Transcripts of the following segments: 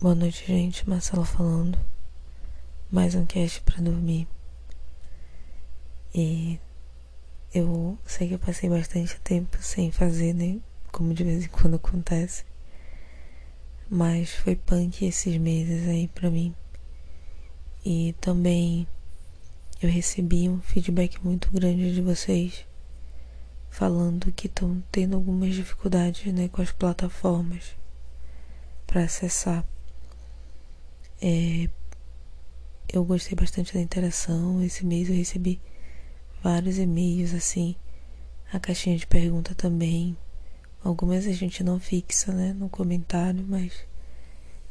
Boa noite, gente. Marcela falando. Mais um cast para dormir. E eu sei que eu passei bastante tempo sem fazer, né? Como de vez em quando acontece. Mas foi punk esses meses aí pra mim. E também eu recebi um feedback muito grande de vocês falando que estão tendo algumas dificuldades né, com as plataformas para acessar. É, eu gostei bastante da interação. Esse mês eu recebi vários e-mails assim, a caixinha de pergunta também. Algumas a gente não fixa, né, no comentário, mas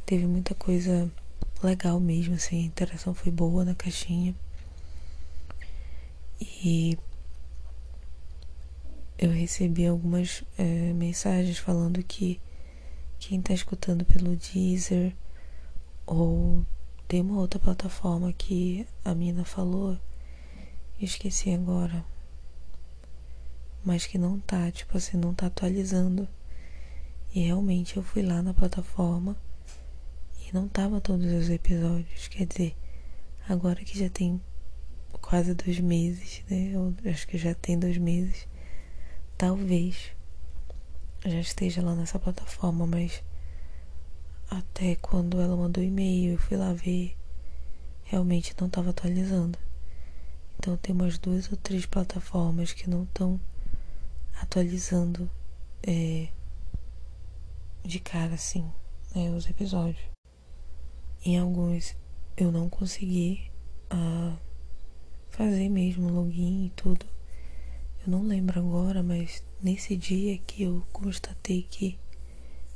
teve muita coisa legal mesmo, assim, a interação foi boa na caixinha. E eu recebi algumas é, mensagens falando que quem está escutando pelo Deezer ou tem uma outra plataforma que a mina falou, esqueci agora, mas que não tá, tipo assim, não tá atualizando. E realmente eu fui lá na plataforma e não tava todos os episódios, quer dizer, agora que já tem quase dois meses, né? Eu acho que já tem dois meses, talvez já esteja lá nessa plataforma, mas até quando ela mandou e-mail, eu fui lá ver, realmente não estava atualizando. Então tem umas duas ou três plataformas que não estão atualizando é, de cara assim, né, os episódios. Em alguns eu não consegui uh, fazer mesmo login e tudo. Eu não lembro agora, mas nesse dia que eu constatei que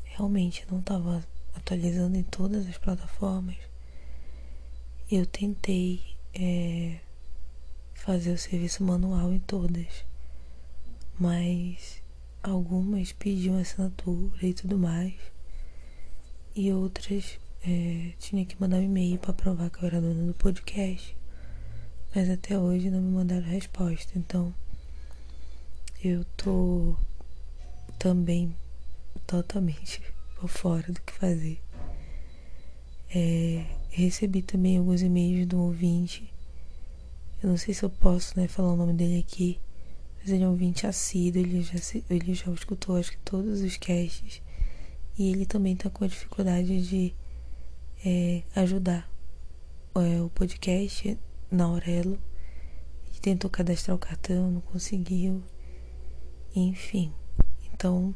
realmente não estava atualizando em todas as plataformas, eu tentei é, fazer o serviço manual em todas, mas algumas pediam assinatura e tudo mais, e outras é, tinha que mandar um e-mail para provar que eu era dona do podcast, mas até hoje não me mandaram resposta, então eu tô também totalmente fora do que fazer. É, recebi também alguns e-mails do ouvinte. Eu não sei se eu posso né, falar o nome dele aqui, mas ele é um ouvinte assíduo, ele já, ele já escutou acho que todos os casts. E ele também tá com a dificuldade de é, ajudar é, o podcast na Aurelo. Ele tentou cadastrar o cartão, não conseguiu. Enfim, então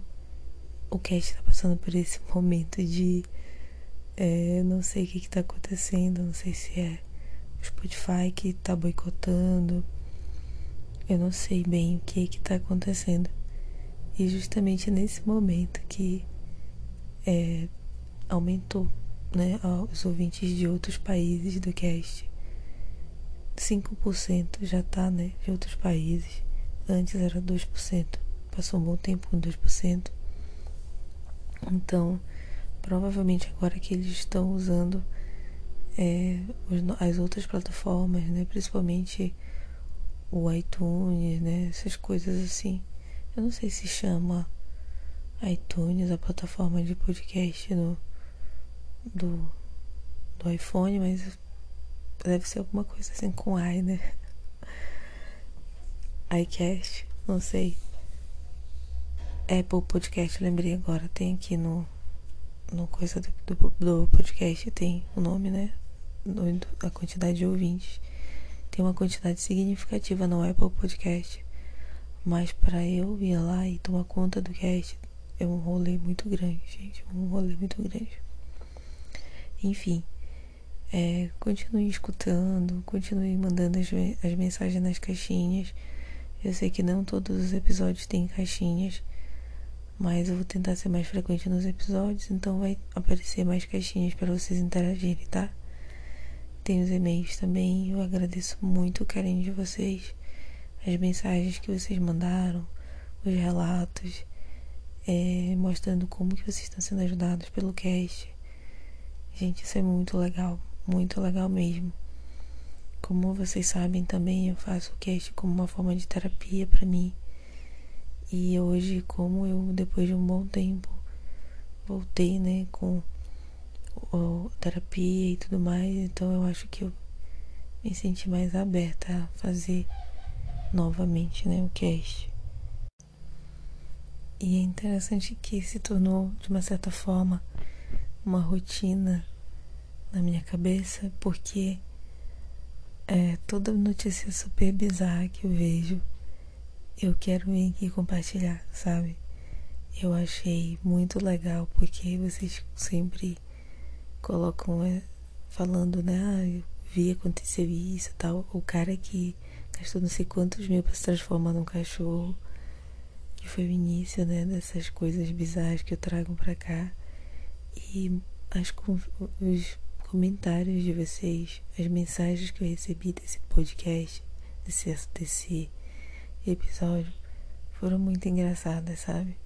o cast está passando por esse momento de é, não sei o que está acontecendo, não sei se é o Spotify que está boicotando, eu não sei bem o que está acontecendo. E justamente nesse momento que é, aumentou né, os ouvintes de outros países do cast. 5% já tá, né, de outros países. Antes era 2% passou um bom tempo com 2%. Então, provavelmente agora que eles estão usando é, as outras plataformas, né? Principalmente o iTunes, né? Essas coisas assim. Eu não sei se chama iTunes, a plataforma de podcast do, do, do iPhone, mas deve ser alguma coisa assim com i, né? iCast, não sei. Apple Podcast, lembrei agora, tem aqui no, no coisa do, do, do podcast, tem o nome, né? A quantidade de ouvintes. Tem uma quantidade significativa no Apple Podcast. Mas para eu ir lá e tomar conta do cast, é um rolê muito grande, gente. Um rolê muito grande. Enfim, é, continue escutando, continue mandando as, as mensagens nas caixinhas. Eu sei que não todos os episódios têm caixinhas. Mas eu vou tentar ser mais frequente nos episódios, então vai aparecer mais caixinhas para vocês interagirem, tá? Tem os e-mails também. Eu agradeço muito o carinho de vocês, as mensagens que vocês mandaram, os relatos, é, mostrando como que vocês estão sendo ajudados pelo cast. Gente, isso é muito legal, muito legal mesmo. Como vocês sabem também, eu faço o cast como uma forma de terapia para mim. E hoje, como eu, depois de um bom tempo, voltei, né, com terapia e tudo mais, então eu acho que eu me senti mais aberta a fazer novamente, né, o cast. E é interessante que se tornou, de uma certa forma, uma rotina na minha cabeça, porque é, toda notícia super bizarra que eu vejo, eu quero vir aqui compartilhar, sabe? Eu achei muito legal, porque vocês sempre colocam é, falando, né? Ah, eu vi acontecer isso tal. O cara que gastou não sei quantos mil para se transformar num cachorro, que foi o início, né? Dessas coisas bizarras que eu trago pra cá. E as, os comentários de vocês, as mensagens que eu recebi desse podcast, desse, desse episódio, foram muito engraçadas, sabe?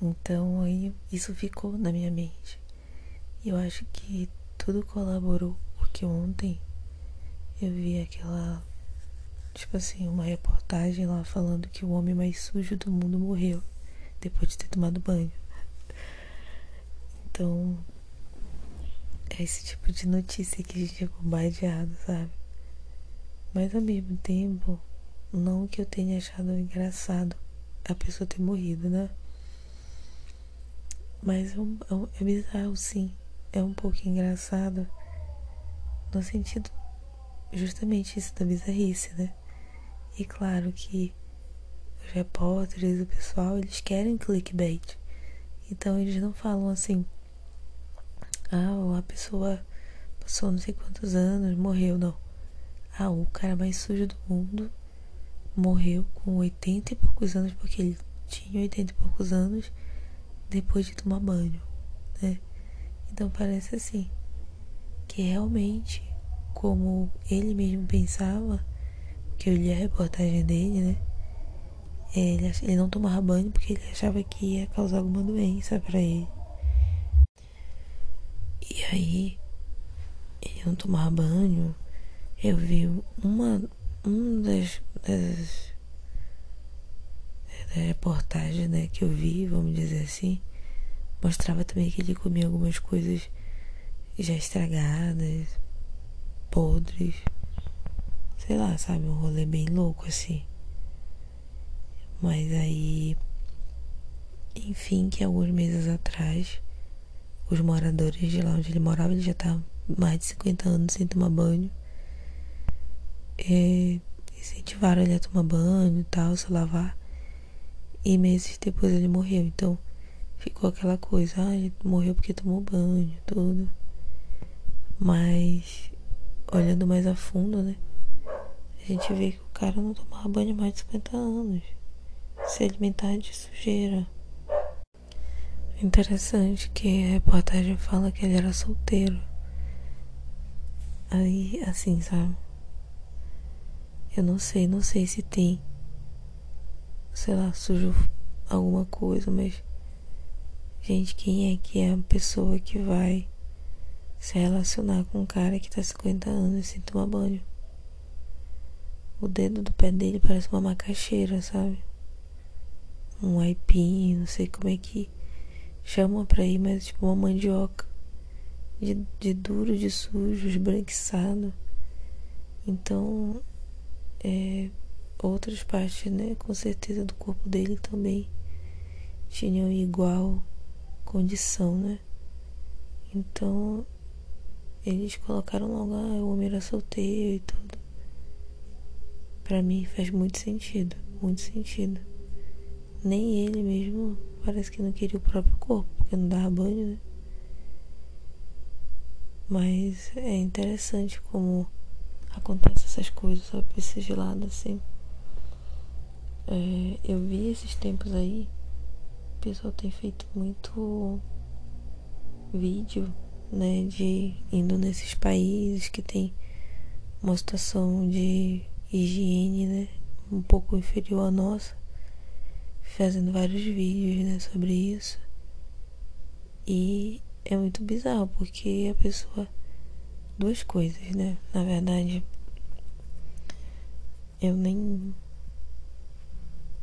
Então aí isso ficou na minha mente. E eu acho que tudo colaborou, porque ontem eu vi aquela, tipo assim, uma reportagem lá falando que o homem mais sujo do mundo morreu depois de ter tomado banho. Então, é esse tipo de notícia que a gente é bombardeado, sabe? Mas ao mesmo tempo, não que eu tenha achado engraçado a pessoa ter morrido, né? Mas é, um, é, é bizarro, sim. É um pouco engraçado no sentido justamente isso da bizarrice, né? E claro que os repórteres, o pessoal, eles querem clickbait. Então eles não falam assim, ah, a pessoa passou não sei quantos anos, morreu, não. Ah, o cara mais sujo do mundo morreu com 80 e poucos anos, porque ele tinha 80 e poucos anos depois de tomar banho, né? Então parece assim, que realmente, como ele mesmo pensava, que eu li a reportagem dele, né? Ele, ele não tomava banho porque ele achava que ia causar alguma doença para ele. E aí, ele não tomava banho. Eu vi uma, uma das, das, das reportagens né, que eu vi, vamos dizer assim, mostrava também que ele comia algumas coisas já estragadas, podres. Sei lá, sabe? Um rolê bem louco assim. Mas aí. Enfim, que alguns meses atrás os moradores de lá onde ele morava, ele já tá mais de 50 anos sem tomar banho. E incentivaram ele a tomar banho e tal, se lavar. E meses depois ele morreu. Então ficou aquela coisa, ah, ele morreu porque tomou banho, tudo. Mas olhando mais a fundo, né? A gente vê que o cara não tomava banho mais de 50 anos. Se alimentar de sujeira. Interessante que a reportagem fala que ele era solteiro. Aí, assim, sabe? Eu não sei, não sei se tem, sei lá, sujo alguma coisa, mas. Gente, quem é que é a pessoa que vai se relacionar com um cara que tá 50 anos sem tomar banho? O dedo do pé dele parece uma macaxeira, sabe? Um aipim, não sei como é que chama pra ir, mas tipo uma mandioca de, de duro, de sujo, esbranquiçado. Então, é, outras partes, né, com certeza do corpo dele também tinham igual condição, né? Então, eles colocaram logo, ah, o homem era solteiro e tudo. Pra mim faz muito sentido, muito sentido. Nem ele mesmo parece que não queria o próprio corpo, porque não dava banho, né? Mas é interessante como acontecem essas coisas, sabe? Esse gelado assim. É, eu vi esses tempos aí, o pessoal tem feito muito vídeo, né? De indo nesses países que tem uma situação de higiene, né? Um pouco inferior à nossa fazendo vários vídeos né, sobre isso. E é muito bizarro, porque a pessoa. Duas coisas, né? Na verdade, eu nem.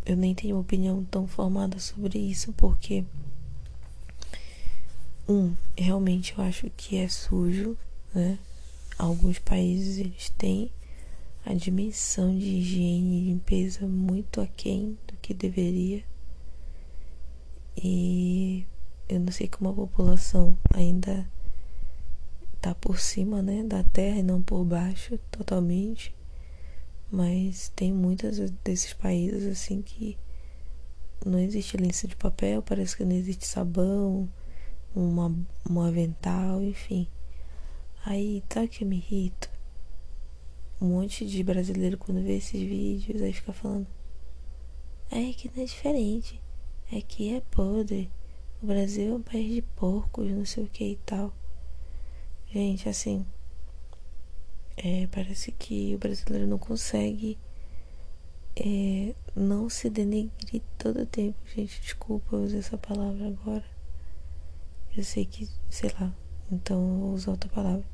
Eu nem tenho opinião tão formada sobre isso, porque. um, realmente eu acho que é sujo, né? Alguns países eles têm a dimensão de higiene e limpeza muito aquém do que deveria. E eu não sei como a população ainda tá por cima, né, da terra e não por baixo totalmente. Mas tem muitos desses países assim que não existe lenço de papel, parece que não existe sabão, uma, um avental, enfim. Aí, tá que eu me irrito? Um monte de brasileiro quando vê esses vídeos, aí fica falando: É que não é diferente, é que é podre. O Brasil é um país de porcos, não sei o que e tal. Gente, assim, é, parece que o brasileiro não consegue é, não se denegrir todo o tempo. Gente, desculpa eu usar essa palavra agora. Eu sei que, sei lá, então eu vou usar outra palavra.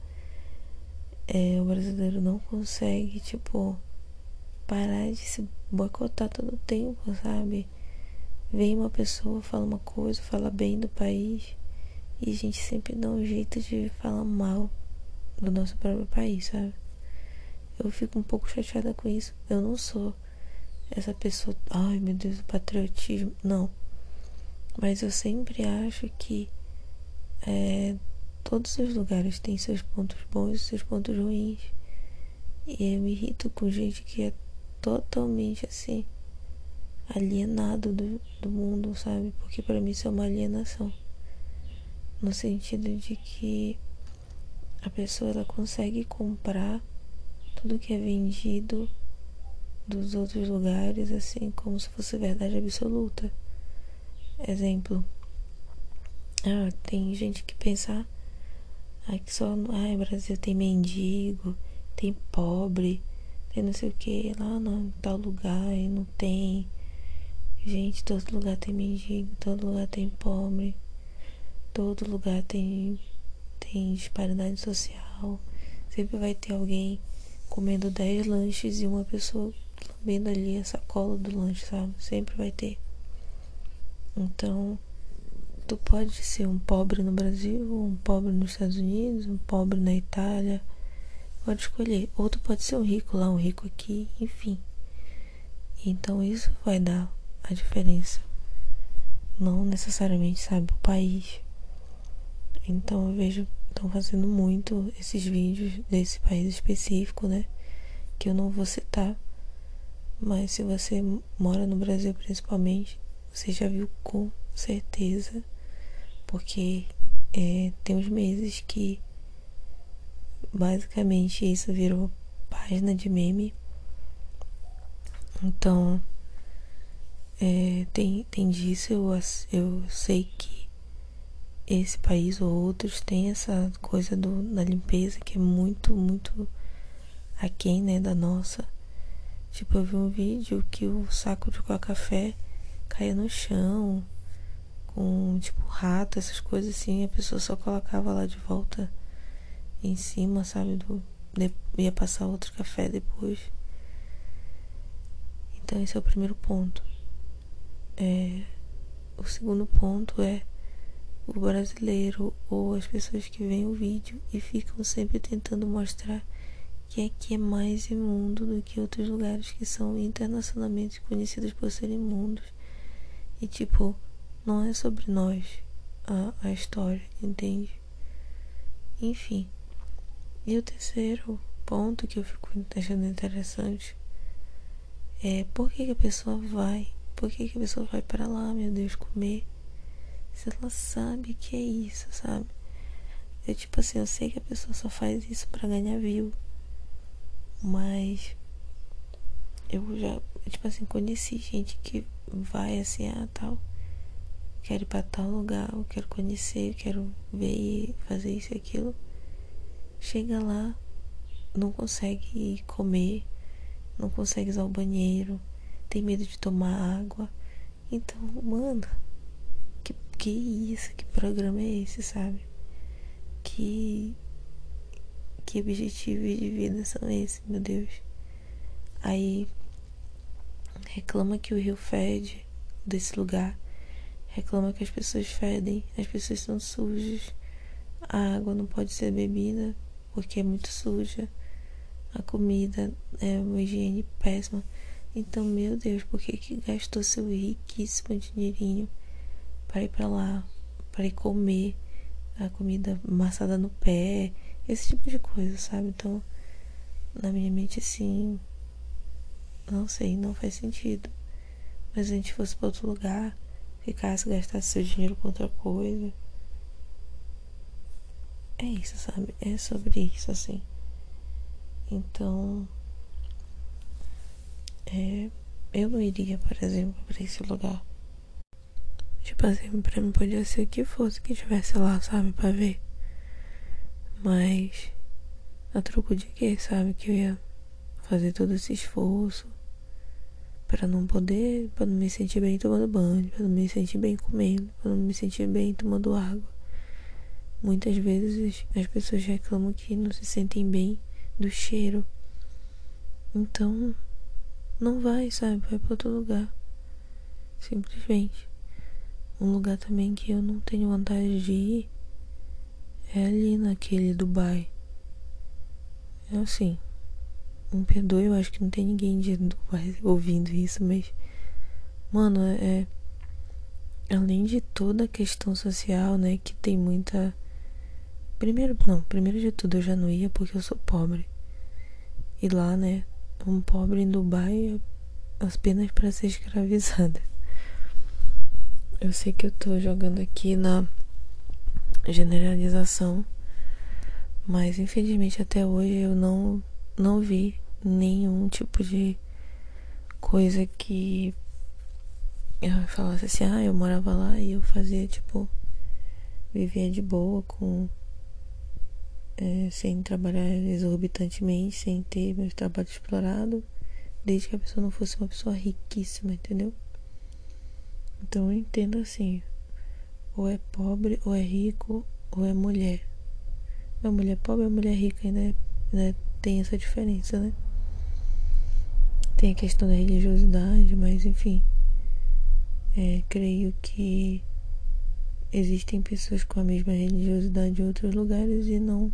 É, o brasileiro não consegue, tipo, parar de se boicotar todo o tempo, sabe? Vem uma pessoa, fala uma coisa, fala bem do país e a gente sempre dá um jeito de falar mal do nosso próprio país, sabe? Eu fico um pouco chateada com isso. Eu não sou essa pessoa, ai meu Deus, o patriotismo. Não. Mas eu sempre acho que é, todos os lugares têm seus pontos bons e seus pontos ruins. E eu me irrito com gente que é totalmente assim, alienado do, do mundo, sabe? Porque para mim isso é uma alienação. No sentido de que a pessoa ela consegue comprar tudo que é vendido dos outros lugares assim como se fosse verdade absoluta. Exemplo, ah, tem gente que pensa ah, que só ah, Brasil tem mendigo, tem pobre, tem não sei o que, lá no tal lugar e não tem. Gente, todo lugar tem mendigo, todo lugar tem pobre, todo lugar tem, tem disparidade social. Sempre vai ter alguém comendo 10 lanches e uma pessoa lambendo ali a sacola do lanche, sabe? Sempre vai ter. Então, Tu pode ser um pobre no Brasil, um pobre nos Estados Unidos, um pobre na Itália. Pode escolher. Ou tu pode ser um rico lá, um rico aqui, enfim. Então isso vai dar a diferença. Não necessariamente, sabe, o país. Então eu vejo estão fazendo muito esses vídeos desse país específico, né? Que eu não vou citar. Mas se você mora no Brasil principalmente, você já viu com certeza porque é, tem uns meses que basicamente isso virou página de meme. Então, é, tem, tem disso, eu, eu sei que esse país ou outros tem essa coisa do, da limpeza que é muito, muito aquém, né, da nossa. Tipo, eu vi um vídeo que o saco de coca-café caía no chão com tipo rato, essas coisas assim, a pessoa só colocava lá de volta em cima, sabe? Do, de, ia passar outro café depois. Então esse é o primeiro ponto. É, o segundo ponto é o brasileiro ou as pessoas que veem o vídeo e ficam sempre tentando mostrar que aqui é mais imundo do que outros lugares que são internacionalmente conhecidos por serem imundos. E tipo, não é sobre nós a, a história, entende? Enfim. E o terceiro ponto que eu fico achando interessante é por que, que a pessoa vai? Por que, que a pessoa vai para lá, meu Deus, comer? Se ela sabe que é isso, sabe? Eu, tipo assim, eu sei que a pessoa só faz isso para ganhar view. Mas eu já, tipo assim, conheci gente que vai assim, ah, tal quero ir para tal lugar, eu quero conhecer, eu quero ver fazer isso e aquilo. Chega lá, não consegue comer, não consegue usar o banheiro, tem medo de tomar água. Então, mano, que, isso? Que programa é esse, sabe? Que, que objetivos de vida são esses, meu Deus? Aí reclama que o rio fede desse lugar reclama que as pessoas fedem, as pessoas são sujas, a água não pode ser bebida porque é muito suja, a comida é uma higiene péssima. Então, meu Deus, por que, que gastou seu riquíssimo dinheirinho para ir para lá, para ir comer a comida amassada no pé, esse tipo de coisa, sabe? Então, na minha mente, assim, não sei, não faz sentido. Mas se a gente fosse para outro lugar, ficasse, gastasse seu dinheiro com outra coisa. É isso, sabe? É sobre isso, assim. Então, é, eu não iria, por exemplo, para esse lugar. Tipo assim, pra mim podia ser o que fosse que tivesse lá, sabe, pra ver. Mas, a troco de quê, sabe? Que eu ia fazer todo esse esforço para não poder, para não me sentir bem tomando banho, para não me sentir bem comendo, para não me sentir bem tomando água. Muitas vezes as pessoas reclamam que não se sentem bem do cheiro. Então, não vai, sabe? Vai para outro lugar. Simplesmente. Um lugar também que eu não tenho vontade de ir é ali naquele Dubai. É assim. Me perdoe, eu acho que não tem ninguém de Dubai ouvindo isso, mas. Mano, é. Além de toda a questão social, né? Que tem muita. Primeiro, não, primeiro de tudo eu já não ia porque eu sou pobre. E lá, né? Um pobre em Dubai é apenas para ser escravizada. Eu sei que eu tô jogando aqui na generalização, mas infelizmente até hoje eu não não vi nenhum tipo de coisa que eu falasse assim, ah, eu morava lá e eu fazia tipo vivia de boa com é, sem trabalhar exorbitantemente, sem ter meu trabalho explorado, desde que a pessoa não fosse uma pessoa riquíssima, entendeu? Então eu entendo assim, ou é pobre, ou é rico, ou é mulher. A mulher pobre, a mulher rica ainda né, tem essa diferença, né? Tem a questão da religiosidade, mas enfim. É, creio que existem pessoas com a mesma religiosidade em outros lugares e não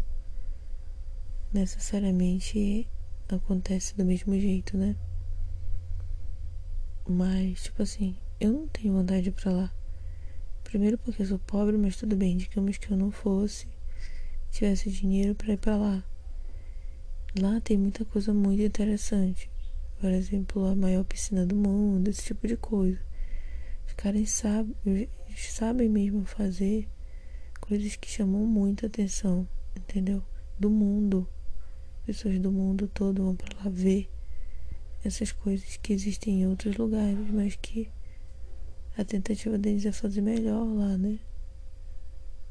necessariamente acontece do mesmo jeito, né? Mas, tipo assim, eu não tenho vontade de ir pra lá. Primeiro porque eu sou pobre, mas tudo bem, digamos que eu não fosse, tivesse dinheiro para ir para lá. Lá tem muita coisa muito interessante. Por exemplo, a maior piscina do mundo, esse tipo de coisa. Os caras sabem, sabem mesmo fazer coisas que chamam muita atenção, entendeu? Do mundo. Pessoas do mundo todo vão para lá ver essas coisas que existem em outros lugares, mas que a tentativa deles é fazer melhor lá, né?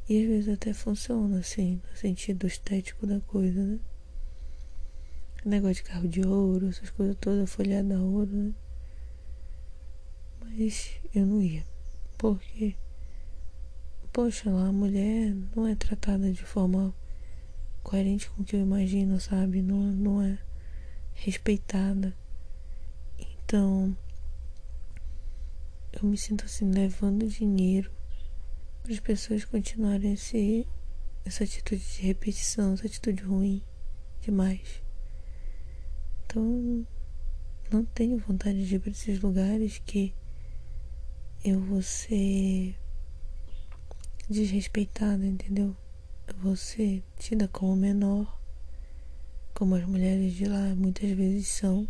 E às vezes até funciona, assim, no sentido estético da coisa, né? Negócio de carro de ouro, essas coisas todas, folhada a ouro, né? Mas eu não ia. Porque, poxa, lá a mulher não é tratada de forma coerente com o que eu imagino, sabe? Não, não é respeitada. Então, eu me sinto assim, levando dinheiro para as pessoas continuarem esse, essa atitude de repetição, essa atitude ruim demais. Então, não tenho vontade de ir para esses lugares que eu vou ser desrespeitada, entendeu? Eu vou ser tida como menor, como as mulheres de lá muitas vezes são.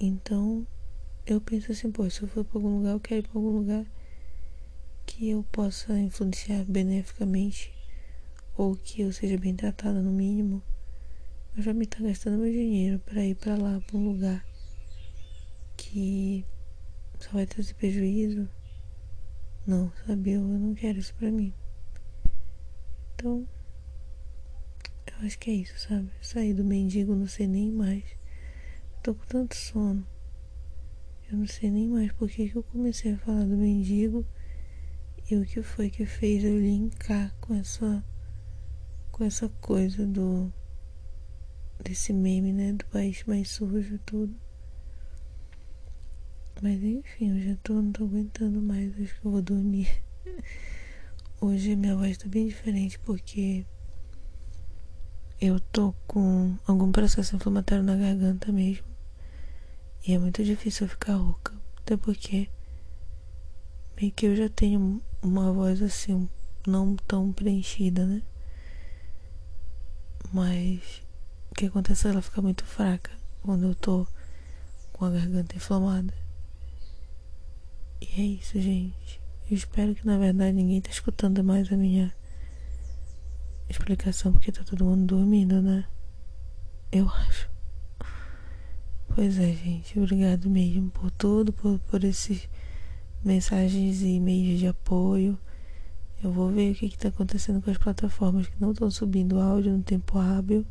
Então, eu penso assim, pô, se eu for para algum lugar, eu quero ir para algum lugar que eu possa influenciar beneficamente ou que eu seja bem tratada no mínimo. Eu já me tá gastando meu dinheiro para ir para lá, para um lugar que só vai trazer prejuízo. Não, sabe? Eu, eu não quero isso para mim. Então, eu acho que é isso, sabe? Sair do mendigo, não sei nem mais. Tô com tanto sono. Eu não sei nem mais por que, eu comecei a falar do mendigo e o que foi que fez eu linkar com essa com essa coisa do desse meme, né, do país mais sujo tudo. Mas enfim, eu já tô, não tô aguentando mais, acho que eu vou dormir. Hoje minha voz tá bem diferente porque eu tô com algum processo inflamatório na garganta mesmo. E é muito difícil eu ficar rouca. Até porque meio que eu já tenho uma voz assim, não tão preenchida, né? Mas o que acontece é ela fica muito fraca quando eu tô com a garganta inflamada. E é isso, gente. Eu espero que na verdade ninguém tá escutando mais a minha explicação porque tá todo mundo dormindo, né? Eu acho. Pois é, gente. Obrigado mesmo por tudo, por, por esses mensagens e e-mails de apoio. Eu vou ver o que está acontecendo com as plataformas que não estão subindo áudio no tempo hábil.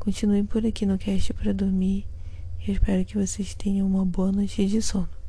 Continuem por aqui no cast para dormir. Eu espero que vocês tenham uma boa noite de sono.